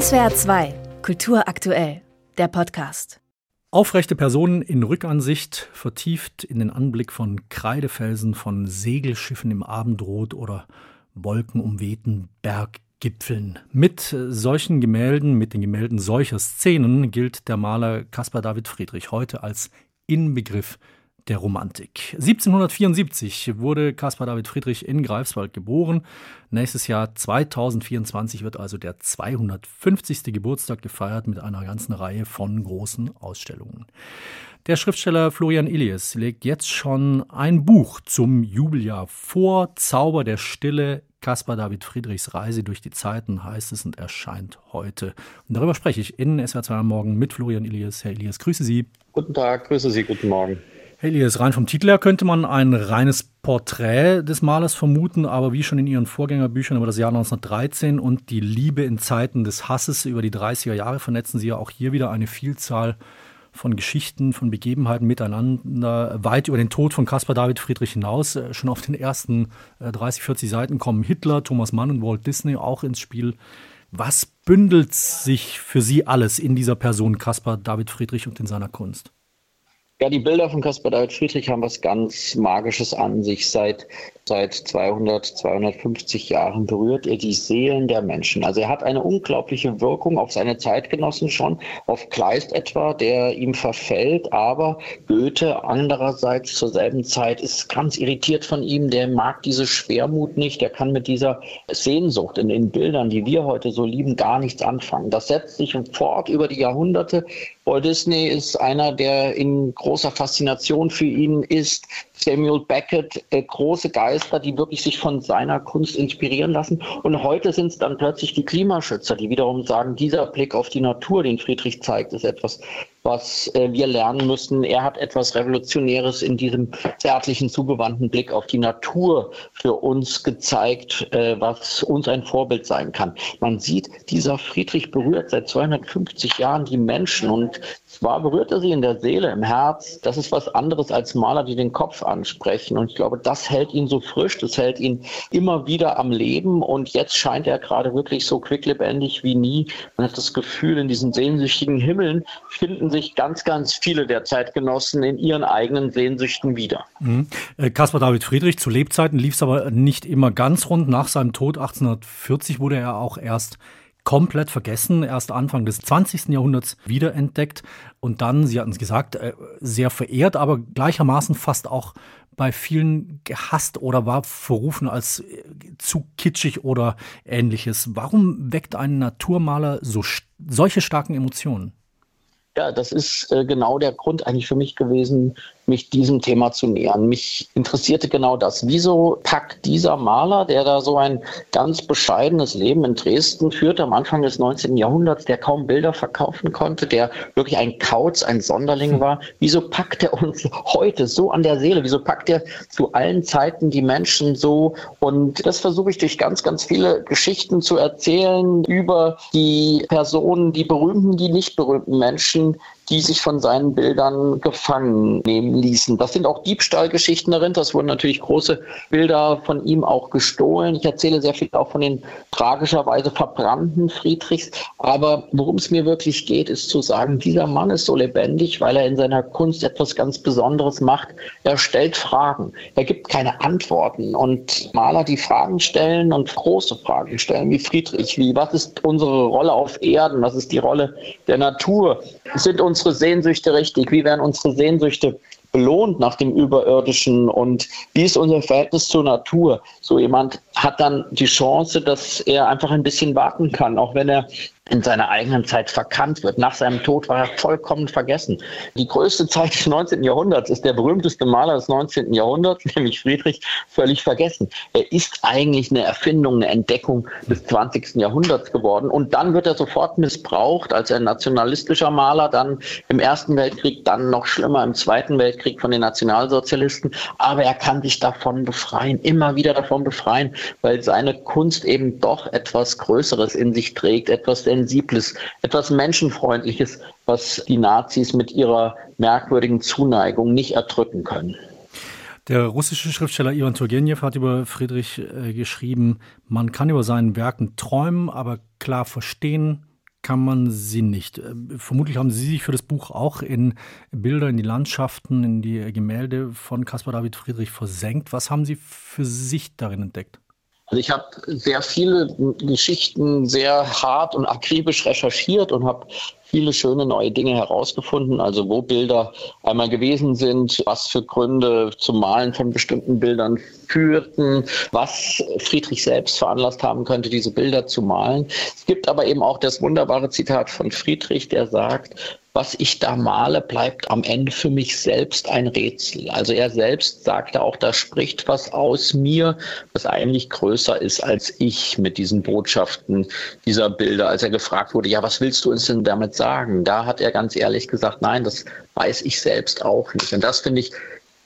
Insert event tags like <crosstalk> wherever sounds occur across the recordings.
SWR 2, Kultur aktuell, der Podcast. Aufrechte Personen in Rückansicht, vertieft in den Anblick von Kreidefelsen, von Segelschiffen im Abendrot oder wolkenumwehten Berggipfeln. Mit solchen Gemälden, mit den Gemälden solcher Szenen gilt der Maler Caspar David Friedrich heute als Inbegriff der Romantik. 1774 wurde Caspar David Friedrich in Greifswald geboren. Nächstes Jahr 2024 wird also der 250. Geburtstag gefeiert mit einer ganzen Reihe von großen Ausstellungen. Der Schriftsteller Florian Illies legt jetzt schon ein Buch zum Jubeljahr vor. Zauber der Stille, Caspar David Friedrichs Reise durch die Zeiten heißt es und erscheint heute. Und darüber spreche ich in SWR 2 am Morgen mit Florian Illies. Herr Illies, grüße Sie. Guten Tag, grüße Sie, guten Morgen. Elias, rein vom Titel her könnte man ein reines Porträt des Malers vermuten, aber wie schon in Ihren Vorgängerbüchern über das Jahr 1913 und die Liebe in Zeiten des Hasses über die 30er Jahre vernetzen Sie ja auch hier wieder eine Vielzahl von Geschichten, von Begebenheiten miteinander, weit über den Tod von Caspar David Friedrich hinaus. Äh, schon auf den ersten 30, äh, 40 Seiten kommen Hitler, Thomas Mann und Walt Disney auch ins Spiel. Was bündelt sich für Sie alles in dieser Person Caspar David Friedrich und in seiner Kunst? Ja, die Bilder von Caspar David Friedrich haben was ganz Magisches an sich. Seit, seit 200, 250 Jahren berührt er die Seelen der Menschen. Also er hat eine unglaubliche Wirkung auf seine Zeitgenossen schon, auf Kleist etwa, der ihm verfällt. Aber Goethe andererseits zur selben Zeit ist ganz irritiert von ihm. Der mag diese Schwermut nicht. Der kann mit dieser Sehnsucht in den Bildern, die wir heute so lieben, gar nichts anfangen. Das setzt sich fort über die Jahrhunderte. Walt Disney ist einer, der in großer Faszination für ihn ist. Samuel Beckett, äh, große Geister, die wirklich sich von seiner Kunst inspirieren lassen. Und heute sind es dann plötzlich die Klimaschützer, die wiederum sagen, dieser Blick auf die Natur, den Friedrich zeigt, ist etwas, was äh, wir lernen müssen. Er hat etwas Revolutionäres in diesem zärtlichen, zugewandten Blick auf die Natur für uns gezeigt, äh, was uns ein Vorbild sein kann. Man sieht, dieser Friedrich berührt seit 250 Jahren die Menschen und zwar berührt er sie in der Seele, im Herz. Das ist was anderes als Maler, die den Kopf ansprechen. Und ich glaube, das hält ihn so frisch, das hält ihn immer wieder am Leben. Und jetzt scheint er gerade wirklich so quicklebendig wie nie. Man hat das Gefühl, in diesen sehnsüchtigen Himmeln finden sich ganz, ganz viele der Zeitgenossen in ihren eigenen Sehnsüchten wieder. Mhm. Äh, Caspar David Friedrich, zu Lebzeiten lief es aber nicht immer ganz rund. Nach seinem Tod 1840 wurde er auch erst komplett vergessen, erst Anfang des 20. Jahrhunderts wiederentdeckt und dann, Sie hatten es gesagt, äh, sehr verehrt, aber gleichermaßen fast auch bei vielen gehasst oder war verrufen als äh, zu kitschig oder ähnliches. Warum weckt ein Naturmaler so solche starken Emotionen? Ja, das ist äh, genau der Grund eigentlich für mich gewesen, mich diesem Thema zu nähern. Mich interessierte genau das. Wieso packt dieser Maler, der da so ein ganz bescheidenes Leben in Dresden führte am Anfang des 19. Jahrhunderts, der kaum Bilder verkaufen konnte, der wirklich ein Kauz, ein Sonderling war, wieso packt er uns heute so an der Seele? Wieso packt er zu allen Zeiten die Menschen so? Und das versuche ich durch ganz, ganz viele Geschichten zu erzählen über die Personen, die berühmten, die nicht berühmten Menschen, die sich von seinen Bildern gefangen nehmen ließen. Das sind auch Diebstahlgeschichten darin. Das wurden natürlich große Bilder von ihm auch gestohlen. Ich erzähle sehr viel auch von den tragischerweise verbrannten Friedrichs. Aber worum es mir wirklich geht, ist zu sagen, dieser Mann ist so lebendig, weil er in seiner Kunst etwas ganz Besonderes macht. Er stellt Fragen. Er gibt keine Antworten. Und Maler, die Fragen stellen und große Fragen stellen, wie Friedrich, wie was ist unsere Rolle auf Erden, was ist die Rolle der Natur, sind uns unsere Sehnsüchte richtig? Wie werden unsere Sehnsüchte belohnt nach dem Überirdischen und wie ist unser Verhältnis zur Natur? So jemand hat dann die Chance, dass er einfach ein bisschen warten kann, auch wenn er in seiner eigenen Zeit verkannt wird. Nach seinem Tod war er vollkommen vergessen. Die größte Zeit des 19. Jahrhunderts ist der berühmteste Maler des 19. Jahrhunderts, <laughs> nämlich Friedrich, völlig vergessen. Er ist eigentlich eine Erfindung, eine Entdeckung des 20. Jahrhunderts geworden. Und dann wird er sofort missbraucht als ein nationalistischer Maler, dann im Ersten Weltkrieg, dann noch schlimmer im Zweiten Weltkrieg von den Nationalsozialisten. Aber er kann sich davon befreien, immer wieder davon befreien, weil seine Kunst eben doch etwas Größeres in sich trägt, etwas Sensibles, etwas Menschenfreundliches, was die Nazis mit ihrer merkwürdigen Zuneigung nicht erdrücken können. Der russische Schriftsteller Ivan Turgenev hat über Friedrich äh, geschrieben, man kann über seinen Werken träumen, aber klar verstehen kann man sie nicht. Äh, vermutlich haben Sie sich für das Buch auch in Bilder, in die Landschaften, in die Gemälde von Caspar David Friedrich versenkt. Was haben Sie für sich darin entdeckt? Also ich habe sehr viele Geschichten sehr hart und akribisch recherchiert und habe viele schöne neue Dinge herausgefunden, also wo Bilder einmal gewesen sind, was für Gründe zum Malen von bestimmten Bildern führten, was Friedrich selbst veranlasst haben könnte, diese Bilder zu malen. Es gibt aber eben auch das wunderbare Zitat von Friedrich, der sagt, was ich da male, bleibt am Ende für mich selbst ein Rätsel. Also er selbst sagte auch, da spricht was aus mir, was eigentlich größer ist als ich mit diesen Botschaften dieser Bilder. Als er gefragt wurde, ja, was willst du uns denn damit sagen? Da hat er ganz ehrlich gesagt, nein, das weiß ich selbst auch nicht. Und das finde ich,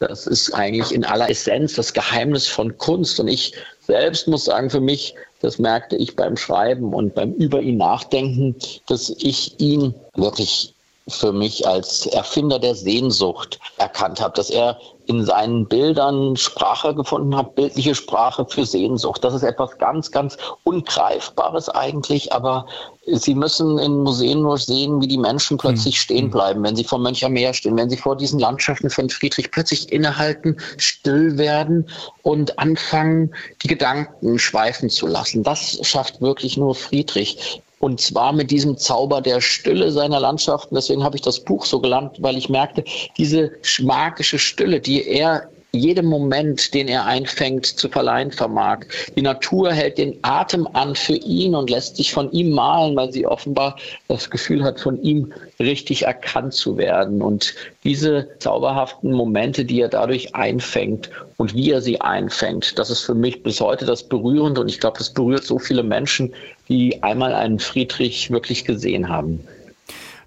das ist eigentlich in aller Essenz das Geheimnis von Kunst. Und ich selbst muss sagen, für mich, das merkte ich beim Schreiben und beim über ihn nachdenken, dass ich ihn wirklich für mich als Erfinder der Sehnsucht erkannt habe, dass er in seinen Bildern Sprache gefunden hat, bildliche Sprache für Sehnsucht. Das ist etwas ganz, ganz Ungreifbares eigentlich, aber Sie müssen in Museen nur sehen, wie die Menschen plötzlich mhm. stehen bleiben, wenn sie vor Möncher Meer stehen, wenn sie vor diesen Landschaften von Friedrich plötzlich innehalten, still werden und anfangen, die Gedanken schweifen zu lassen. Das schafft wirklich nur Friedrich. Und zwar mit diesem Zauber der Stille seiner Landschaften. Deswegen habe ich das Buch so gelernt, weil ich merkte, diese magische Stille, die er jedem Moment, den er einfängt, zu verleihen vermag. Die Natur hält den Atem an für ihn und lässt sich von ihm malen, weil sie offenbar das Gefühl hat, von ihm richtig erkannt zu werden. Und diese zauberhaften Momente, die er dadurch einfängt und wie er sie einfängt, das ist für mich bis heute das Berührende und ich glaube, das berührt so viele Menschen, die einmal einen Friedrich wirklich gesehen haben.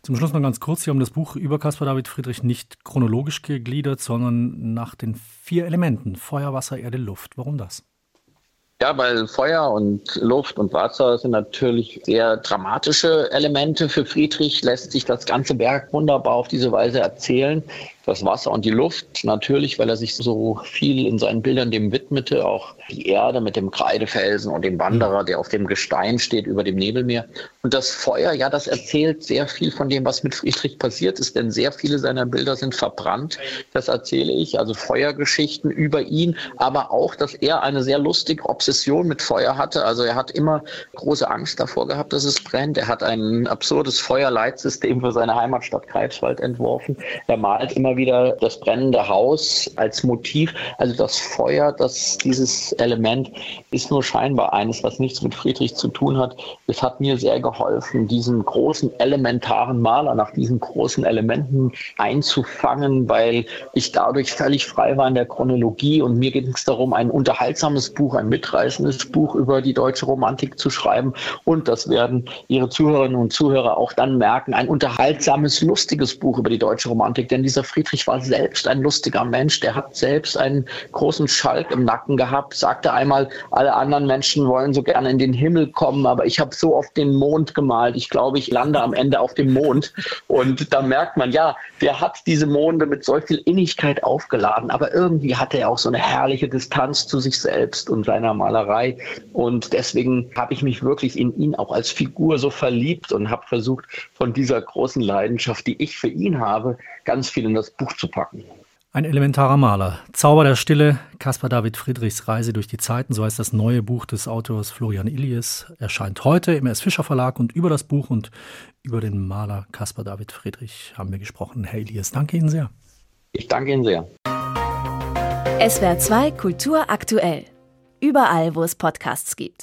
Zum Schluss noch ganz kurz, Sie haben das Buch über Caspar David Friedrich nicht chronologisch gegliedert, sondern nach den vier Elementen Feuer, Wasser, Erde, Luft. Warum das? Ja, weil Feuer und Luft und Wasser sind natürlich sehr dramatische Elemente. Für Friedrich lässt sich das ganze Werk wunderbar auf diese Weise erzählen das Wasser und die Luft. Natürlich, weil er sich so viel in seinen Bildern dem widmete, auch die Erde mit dem Kreidefelsen und dem Wanderer, der auf dem Gestein steht über dem Nebelmeer. Und das Feuer, ja, das erzählt sehr viel von dem, was mit Friedrich passiert ist, denn sehr viele seiner Bilder sind verbrannt. Das erzähle ich, also Feuergeschichten über ihn, aber auch, dass er eine sehr lustige Obsession mit Feuer hatte. Also er hat immer große Angst davor gehabt, dass es brennt. Er hat ein absurdes Feuerleitsystem für seine Heimatstadt Greifswald entworfen. Er malt immer immer wieder das brennende Haus als Motiv. Also das Feuer, das dieses Element ist nur scheinbar eines, was nichts mit Friedrich zu tun hat. Es hat mir sehr geholfen, diesen großen elementaren Maler nach diesen großen Elementen einzufangen, weil ich dadurch völlig frei war in der Chronologie und mir ging es darum, ein unterhaltsames Buch, ein mitreißendes Buch über die deutsche Romantik zu schreiben und das werden Ihre Zuhörerinnen und Zuhörer auch dann merken, ein unterhaltsames, lustiges Buch über die deutsche Romantik, denn dieser Friedrich Friedrich war selbst ein lustiger Mensch. Der hat selbst einen großen Schalk im Nacken gehabt, sagte einmal, alle anderen Menschen wollen so gerne in den Himmel kommen, aber ich habe so oft den Mond gemalt. Ich glaube, ich lande am Ende auf dem Mond. Und da merkt man, ja, der hat diese Monde mit so viel Innigkeit aufgeladen, aber irgendwie hatte er auch so eine herrliche Distanz zu sich selbst und seiner Malerei. Und deswegen habe ich mich wirklich in ihn auch als Figur so verliebt und habe versucht, von dieser großen Leidenschaft, die ich für ihn habe, ganz viel in das Buch zu packen. Ein elementarer Maler. Zauber der Stille, Caspar David Friedrichs Reise durch die Zeiten, so heißt das neue Buch des Autors Florian Illies, erscheint heute im S. Fischer Verlag und über das Buch und über den Maler Caspar David Friedrich haben wir gesprochen. Herr Illies, danke Ihnen sehr. Ich danke Ihnen sehr. SWR 2 Kultur aktuell. Überall, wo es Podcasts gibt.